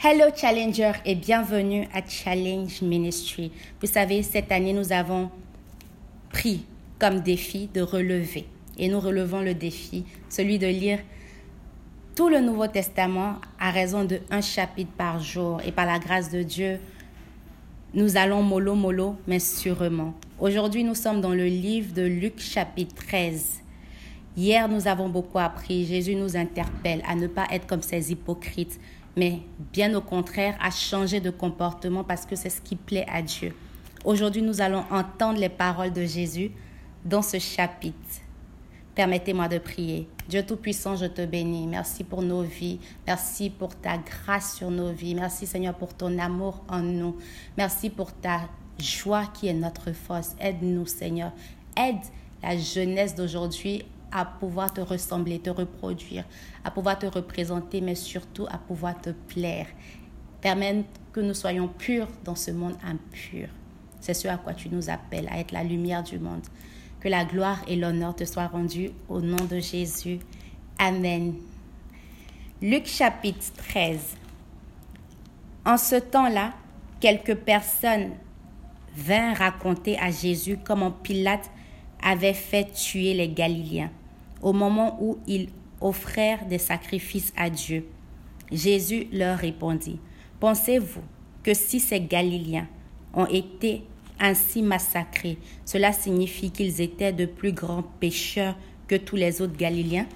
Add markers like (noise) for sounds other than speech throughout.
Hello Challenger et bienvenue à Challenge Ministry. Vous savez, cette année, nous avons pris comme défi de relever. Et nous relevons le défi, celui de lire tout le Nouveau Testament à raison de un chapitre par jour. Et par la grâce de Dieu, nous allons mollo mollo, mais sûrement. Aujourd'hui, nous sommes dans le livre de Luc chapitre 13. Hier, nous avons beaucoup appris. Jésus nous interpelle à ne pas être comme ces hypocrites mais bien au contraire à changer de comportement parce que c'est ce qui plaît à Dieu. Aujourd'hui, nous allons entendre les paroles de Jésus dans ce chapitre. Permettez-moi de prier. Dieu Tout-Puissant, je te bénis. Merci pour nos vies. Merci pour ta grâce sur nos vies. Merci Seigneur pour ton amour en nous. Merci pour ta joie qui est notre force. Aide-nous Seigneur. Aide la jeunesse d'aujourd'hui à pouvoir te ressembler, te reproduire, à pouvoir te représenter, mais surtout à pouvoir te plaire. Permets que nous soyons purs dans ce monde impur. C'est ce à quoi tu nous appelles, à être la lumière du monde. Que la gloire et l'honneur te soient rendus au nom de Jésus. Amen. Luc chapitre 13. En ce temps-là, quelques personnes vinrent raconter à Jésus comment Pilate avait fait tuer les Galiléens au moment où ils offrèrent des sacrifices à Dieu. Jésus leur répondit, Pensez-vous que si ces Galiléens ont été ainsi massacrés, cela signifie qu'ils étaient de plus grands pécheurs que tous les autres Galiléens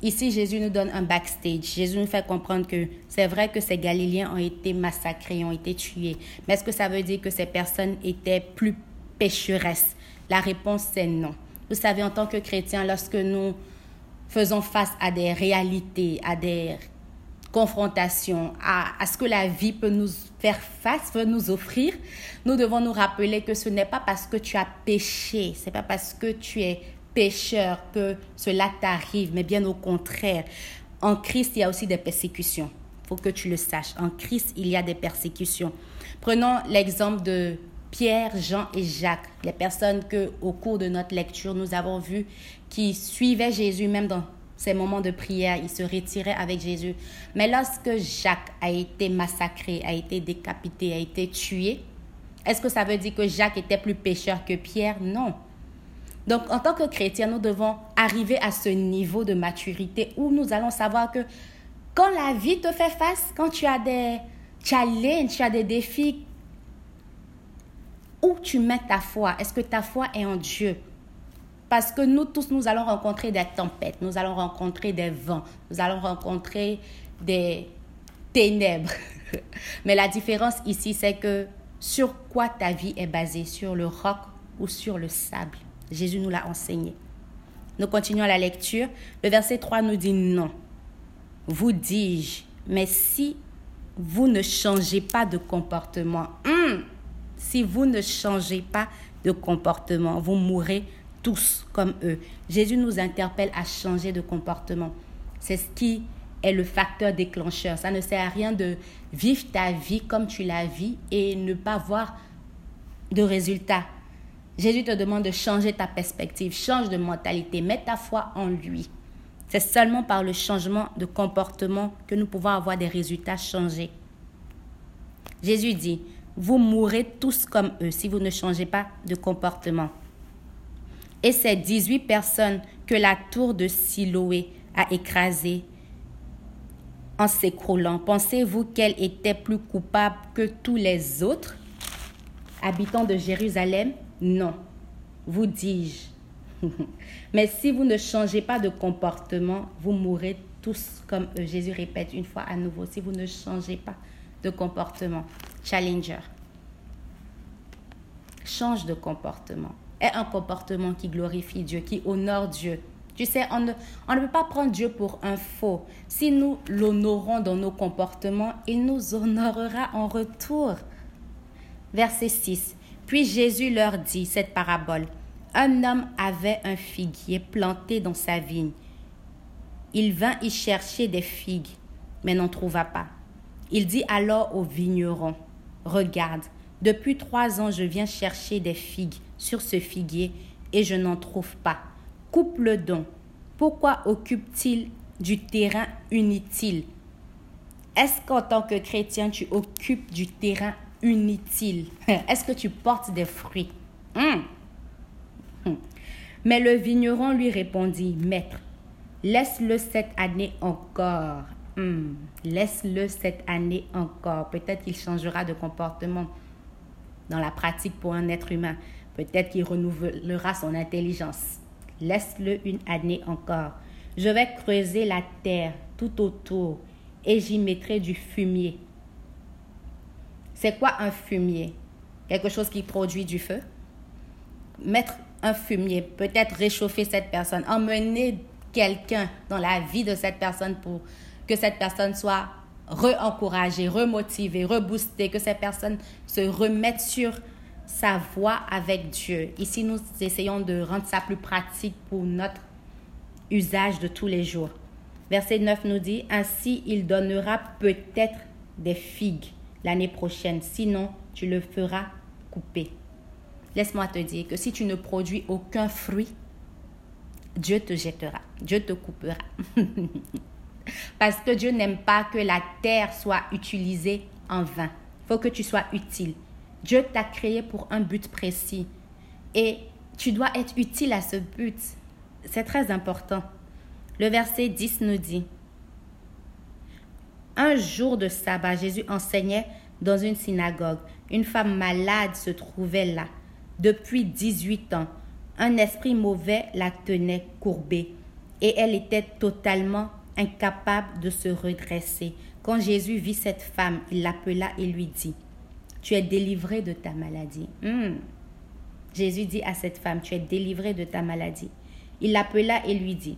Ici, Jésus nous donne un backstage. Jésus nous fait comprendre que c'est vrai que ces Galiléens ont été massacrés, ont été tués. Mais est-ce que ça veut dire que ces personnes étaient plus pécheresses? La réponse, c'est non. Vous savez, en tant que chrétien, lorsque nous faisons face à des réalités, à des confrontations, à, ce que la vie peut nous faire face, peut nous offrir, nous devons nous rappeler que ce n'est pas parce que tu as péché, ce n'est pas parce que tu es pécheur que cela t'arrive, mais bien au contraire. En Christ, il y a aussi des persécutions. Il faut que tu le saches. En Christ, il y a des persécutions. Prenons l'exemple de Pierre, Jean et Jacques, les personnes que au cours de notre lecture nous avons vues qui suivaient Jésus même dans ces moments de prière, ils se retiraient avec Jésus. Mais lorsque Jacques a été massacré, a été décapité, a été tué, est-ce que ça veut dire que Jacques était plus pécheur que Pierre? Non. Donc en tant que chrétien, nous devons arriver à ce niveau de maturité où nous allons savoir que quand la vie te fait face, quand tu as des challenges, tu as des défis où tu mets ta foi? Est-ce que ta foi est en Dieu? Parce que nous tous, nous allons rencontrer des tempêtes, nous allons rencontrer des vents, nous allons rencontrer des ténèbres. (laughs) Mais la différence ici, c'est que sur quoi ta vie est basée? Sur le roc ou sur le sable? Jésus nous l'a enseigné. Nous continuons la lecture. Le verset 3 nous dit non. Vous dis-je, mais si vous ne changez pas de comportement, hum, si vous ne changez pas de comportement, vous mourrez tous comme eux. Jésus nous interpelle à changer de comportement. C'est ce qui est le facteur déclencheur. Ça ne sert à rien de vivre ta vie comme tu la vis et ne pas voir de résultats. Jésus te demande de changer ta perspective, change de mentalité, mets ta foi en lui. C'est seulement par le changement de comportement que nous pouvons avoir des résultats changés. Jésus dit, vous mourrez tous comme eux si vous ne changez pas de comportement. Et ces 18 personnes que la tour de Siloé a écrasées en s'écroulant, pensez-vous qu'elles étaient plus coupables que tous les autres habitants de Jérusalem? Non, vous dis-je. (laughs) Mais si vous ne changez pas de comportement, vous mourrez tous comme eux. Jésus répète une fois à nouveau, si vous ne changez pas de comportement. Challenger. Change de comportement. Aie un comportement qui glorifie Dieu, qui honore Dieu. Tu sais, on ne, on ne peut pas prendre Dieu pour un faux. Si nous l'honorons dans nos comportements, il nous honorera en retour. Verset 6. Puis Jésus leur dit cette parabole. Un homme avait un figuier planté dans sa vigne. Il vint y chercher des figues, mais n'en trouva pas. Il dit alors au vigneron, Regarde, depuis trois ans je viens chercher des figues sur ce figuier et je n'en trouve pas. Coupe le don. Pourquoi occupe-t-il du terrain inutile? Est-ce qu'en tant que chrétien, tu occupes du terrain inutile? (laughs) Est-ce que tu portes des fruits? Hum. Hum. Mais le vigneron lui répondit, Maître, laisse-le cette année encore. Hum. Laisse-le cette année encore. Peut-être qu'il changera de comportement dans la pratique pour un être humain. Peut-être qu'il renouvellera son intelligence. Laisse-le une année encore. Je vais creuser la terre tout autour et j'y mettrai du fumier. C'est quoi un fumier? Quelque chose qui produit du feu? Mettre un fumier, peut-être réchauffer cette personne, emmener quelqu'un dans la vie de cette personne pour que cette personne soit re-encouragée, remotivée, reboostée, que cette personne se remette sur sa voie avec Dieu. Ici, nous essayons de rendre ça plus pratique pour notre usage de tous les jours. Verset 9 nous dit, Ainsi il donnera peut-être des figues l'année prochaine, sinon tu le feras couper. Laisse-moi te dire que si tu ne produis aucun fruit, Dieu te jettera, Dieu te coupera. (laughs) Parce que Dieu n'aime pas que la terre soit utilisée en vain. Il faut que tu sois utile. Dieu t'a créé pour un but précis. Et tu dois être utile à ce but. C'est très important. Le verset 10 nous dit, Un jour de sabbat, Jésus enseignait dans une synagogue. Une femme malade se trouvait là. Depuis 18 ans, un esprit mauvais la tenait courbée et elle était totalement incapable de se redresser. Quand Jésus vit cette femme, il l'appela et lui dit, Tu es délivrée de ta maladie. Hmm. Jésus dit à cette femme, Tu es délivrée de ta maladie. Il l'appela et lui dit,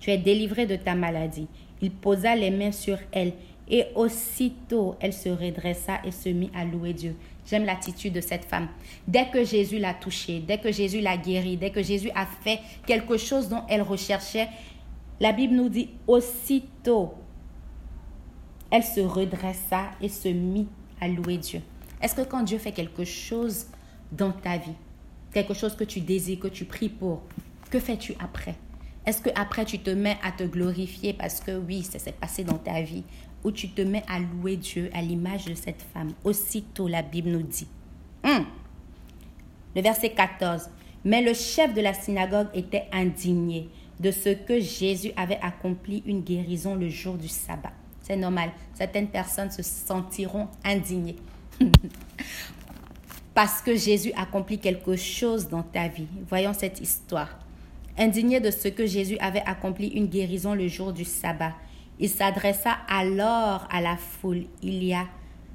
Tu es délivrée de ta maladie. Il posa les mains sur elle et aussitôt elle se redressa et se mit à louer Dieu. J'aime l'attitude de cette femme. Dès que Jésus l'a touchée, dès que Jésus l'a guérie, dès que Jésus a fait quelque chose dont elle recherchait, la Bible nous dit aussitôt, elle se redressa et se mit à louer Dieu. Est-ce que quand Dieu fait quelque chose dans ta vie, quelque chose que tu désires, que tu pries pour, que fais-tu après? Est-ce que après tu te mets à te glorifier parce que oui, ça s'est passé dans ta vie? Ou tu te mets à louer Dieu à l'image de cette femme? Aussitôt la Bible nous dit. Hum. Le verset 14. Mais le chef de la synagogue était indigné de ce que Jésus avait accompli une guérison le jour du sabbat. C'est normal. Certaines personnes se sentiront indignées. (laughs) Parce que Jésus accomplit quelque chose dans ta vie. Voyons cette histoire. Indigné de ce que Jésus avait accompli une guérison le jour du sabbat, il s'adressa alors à la foule. Il y a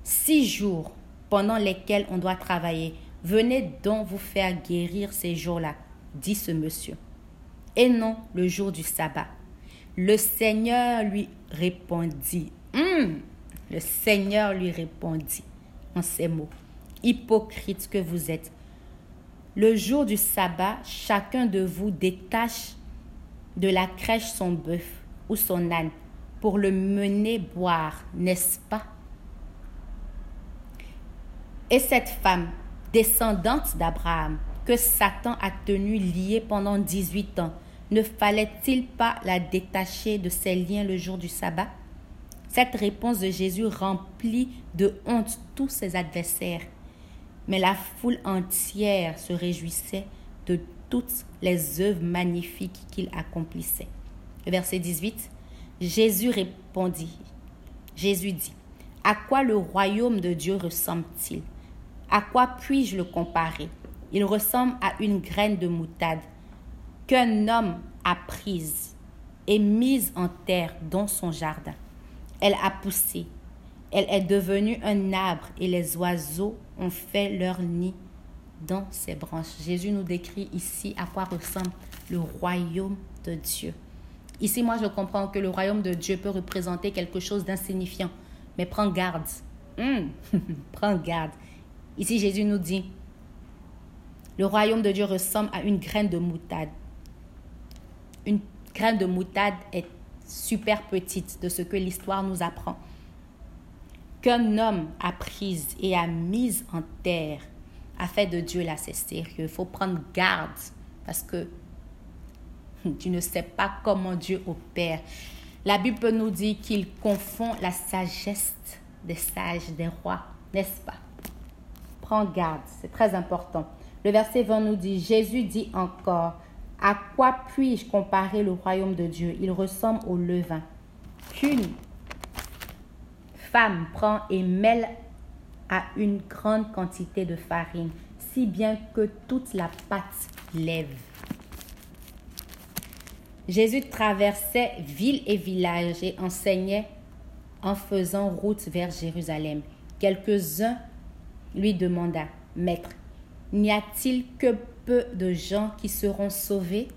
six jours pendant lesquels on doit travailler. Venez donc vous faire guérir ces jours-là, dit ce monsieur et non le jour du sabbat. Le Seigneur lui répondit. Hum, le Seigneur lui répondit en ces mots. Hypocrite que vous êtes. Le jour du sabbat, chacun de vous détache de la crèche son bœuf ou son âne pour le mener boire, n'est-ce pas? Et cette femme, descendante d'Abraham, que Satan a tenue liée pendant 18 ans, ne fallait-il pas la détacher de ses liens le jour du sabbat? Cette réponse de Jésus remplit de honte tous ses adversaires. Mais la foule entière se réjouissait de toutes les œuvres magnifiques qu'il accomplissait. Verset 18. Jésus répondit. Jésus dit, À quoi le royaume de Dieu ressemble-t-il? À quoi puis-je le comparer? Il ressemble à une graine de moutade qu'un homme a prise et mise en terre dans son jardin. Elle a poussé, elle est devenue un arbre et les oiseaux ont fait leur nid dans ses branches. Jésus nous décrit ici à quoi ressemble le royaume de Dieu. Ici, moi, je comprends que le royaume de Dieu peut représenter quelque chose d'insignifiant, mais prends garde. Hmm. (laughs) prends garde. Ici, Jésus nous dit, le royaume de Dieu ressemble à une graine de moutade une graine de moutade est super petite de ce que l'histoire nous apprend. Qu'un homme a prise et a mise en terre a fait de Dieu là, c'est sérieux. Il faut prendre garde parce que (laughs) tu ne sais pas comment Dieu opère. La Bible nous dire qu'il confond la sagesse des sages, des rois, n'est-ce pas? Prends garde, c'est très important. Le verset 20 nous dit, Jésus dit encore, à quoi puis-je comparer le royaume de Dieu? Il ressemble au levain qu'une femme prend et mêle à une grande quantité de farine, si bien que toute la pâte lève. Jésus traversait ville et village et enseignait en faisant route vers Jérusalem. Quelques-uns lui demanda, Maître, n'y a-t-il que peu de gens qui seront sauvés?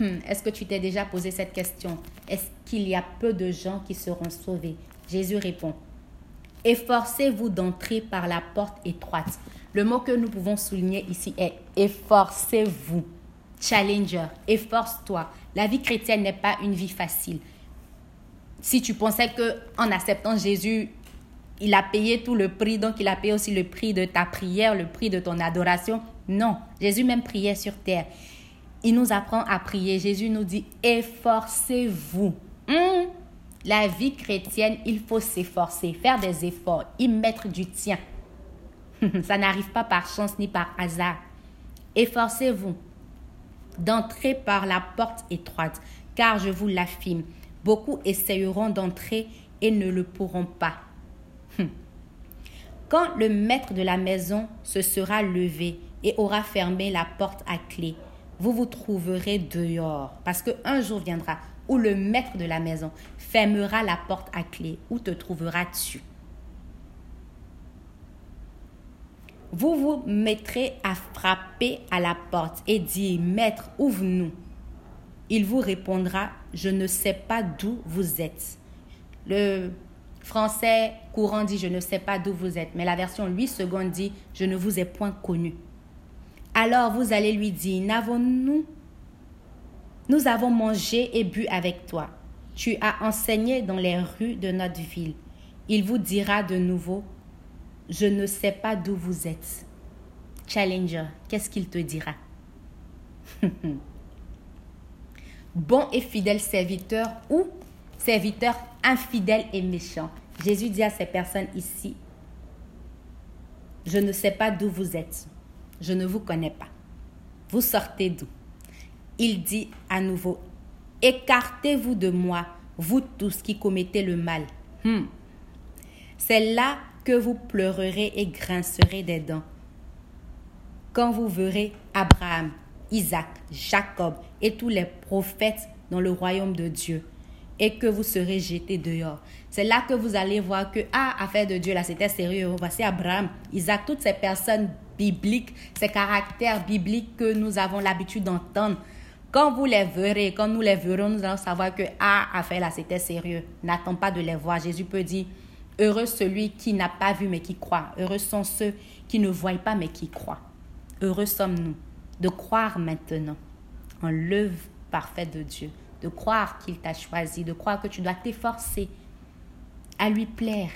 Hmm, Est-ce que tu t'es déjà posé cette question? Est-ce qu'il y a peu de gens qui seront sauvés? Jésus répond, Efforcez-vous d'entrer par la porte étroite. Le mot que nous pouvons souligner ici est efforcez-vous. Challenger, efforce-toi. La vie chrétienne n'est pas une vie facile. Si tu pensais que en acceptant Jésus, il a payé tout le prix, donc il a payé aussi le prix de ta prière, le prix de ton adoration. Non, Jésus même priait sur terre. Il nous apprend à prier. Jésus nous dit, efforcez-vous. Hmm? La vie chrétienne, il faut s'efforcer, faire des efforts, y mettre du tien. (laughs) Ça n'arrive pas par chance ni par hasard. Efforcez-vous d'entrer par la porte étroite, car je vous l'affirme, beaucoup essayeront d'entrer et ne le pourront pas. (laughs) Quand le maître de la maison se sera levé et aura fermé la porte à clé, vous vous trouverez dehors, parce qu'un jour viendra où le maître de la maison fermera la porte à clé, où te trouveras-tu Vous vous mettrez à frapper à la porte et dire, Maître, ouvre-nous. Il vous répondra, Je ne sais pas d'où vous êtes. Le français courant dit, Je ne sais pas d'où vous êtes, mais la version 8 secondes dit, Je ne vous ai point connu. Alors vous allez lui dire, N'avons-nous Nous avons mangé et bu avec toi. Tu as enseigné dans les rues de notre ville. Il vous dira de nouveau, je ne sais pas d'où vous êtes. Challenger, qu'est-ce qu'il te dira? (laughs) Bon et fidèle serviteur ou serviteur infidèle et méchant. Jésus dit à ces personnes ici, je ne sais pas d'où vous êtes. Je ne vous connais pas. Vous sortez d'où? Il dit à nouveau, écartez-vous de moi, vous tous qui commettez le mal. Hmm. C'est là que vous pleurerez et grincerez des dents. Quand vous verrez Abraham, Isaac, Jacob et tous les prophètes dans le royaume de Dieu et que vous serez jetés dehors. C'est là que vous allez voir que, ah, affaire de Dieu, là, c'était sérieux. Voici Abraham, Isaac, toutes ces personnes bibliques, ces caractères bibliques que nous avons l'habitude d'entendre. Quand vous les verrez, quand nous les verrons, nous allons savoir que, ah, affaire là, c'était sérieux. N'attends pas de les voir. Jésus peut dire, Heureux celui qui n'a pas vu mais qui croit. Heureux sont ceux qui ne voient pas mais qui croient. Heureux sommes-nous de croire maintenant en l'œuvre parfaite de Dieu, de croire qu'il t'a choisi, de croire que tu dois t'efforcer à lui plaire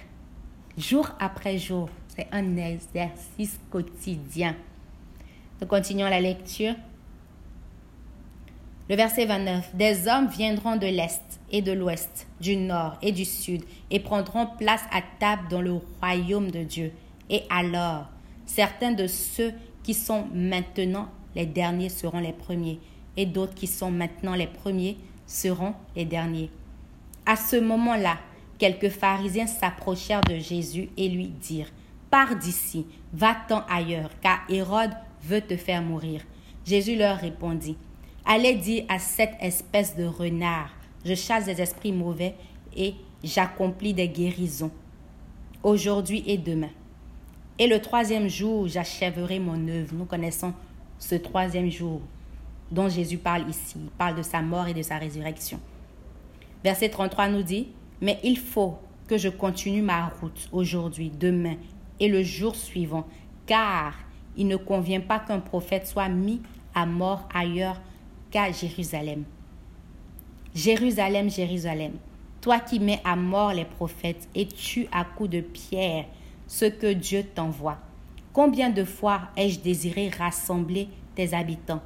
jour après jour. C'est un exercice quotidien. Nous continuons la lecture. Le verset 29. Des hommes viendront de l'Est et de l'Ouest, du Nord et du Sud, et prendront place à table dans le royaume de Dieu. Et alors, certains de ceux qui sont maintenant les derniers seront les premiers, et d'autres qui sont maintenant les premiers seront les derniers. À ce moment-là, quelques pharisiens s'approchèrent de Jésus et lui dirent, Pars d'ici, va-t'en ailleurs, car Hérode veut te faire mourir. Jésus leur répondit, Allez dire à cette espèce de renard, je chasse des esprits mauvais et j'accomplis des guérisons, aujourd'hui et demain. Et le troisième jour, j'achèverai mon œuvre. Nous connaissons ce troisième jour dont Jésus parle ici. Il parle de sa mort et de sa résurrection. Verset 33 nous dit, Mais il faut que je continue ma route aujourd'hui, demain et le jour suivant, car il ne convient pas qu'un prophète soit mis à mort ailleurs qu'à Jérusalem. Jérusalem, Jérusalem, toi qui mets à mort les prophètes et tues à coups de pierre ce que Dieu t'envoie. Combien de fois ai-je désiré rassembler tes habitants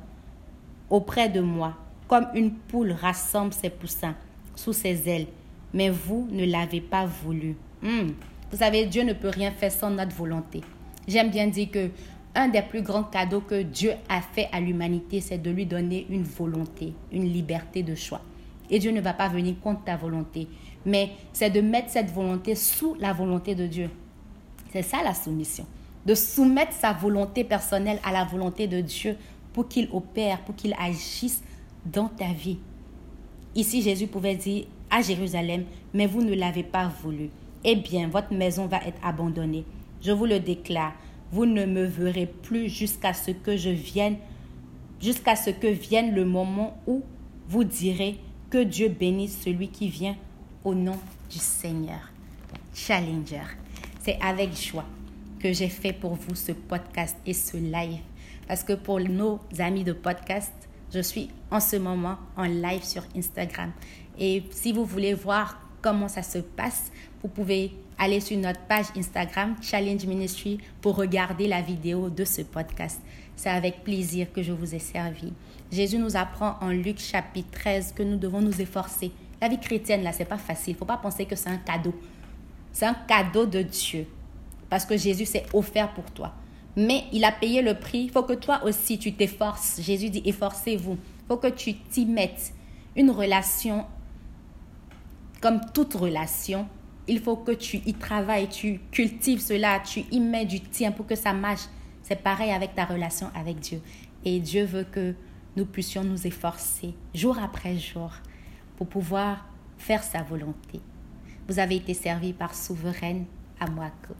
auprès de moi, comme une poule rassemble ses poussins sous ses ailes, mais vous ne l'avez pas voulu. Hmm. Vous savez, Dieu ne peut rien faire sans notre volonté. J'aime bien dire que un des plus grands cadeaux que Dieu a fait à l'humanité, c'est de lui donner une volonté, une liberté de choix. Et Dieu ne va pas venir contre ta volonté, mais c'est de mettre cette volonté sous la volonté de Dieu. C'est ça la soumission. De soumettre sa volonté personnelle à la volonté de Dieu pour qu'il opère, pour qu'il agisse dans ta vie. Ici, Jésus pouvait dire à Jérusalem, mais vous ne l'avez pas voulu. Eh bien, votre maison va être abandonnée. Je vous le déclare, vous ne me verrez plus jusqu'à ce que je vienne, jusqu'à ce que vienne le moment où vous direz que Dieu bénisse celui qui vient au nom du Seigneur. Challenger, c'est avec joie que j'ai fait pour vous ce podcast et ce live. Parce que pour nos amis de podcast, je suis en ce moment en live sur Instagram. Et si vous voulez voir comment ça se passe, vous pouvez aller sur notre page Instagram Challenge Ministry pour regarder la vidéo de ce podcast. C'est avec plaisir que je vous ai servi. Jésus nous apprend en Luc chapitre 13 que nous devons nous efforcer. La vie chrétienne, là, c'est pas facile. Faut pas penser que c'est un cadeau. C'est un cadeau de Dieu. Parce que Jésus s'est offert pour toi. Mais il a payé le prix. Faut que toi aussi, tu t'efforces. Jésus dit, efforcez-vous. Faut que tu t'y mettes. Une relation, comme toute relation, il faut que tu y travailles, tu cultives cela, tu y mets du tien pour que ça marche. C'est pareil avec ta relation avec Dieu. Et Dieu veut que nous puissions nous efforcer jour après jour pour pouvoir faire sa volonté. Vous avez été servi par Souveraine Amwako.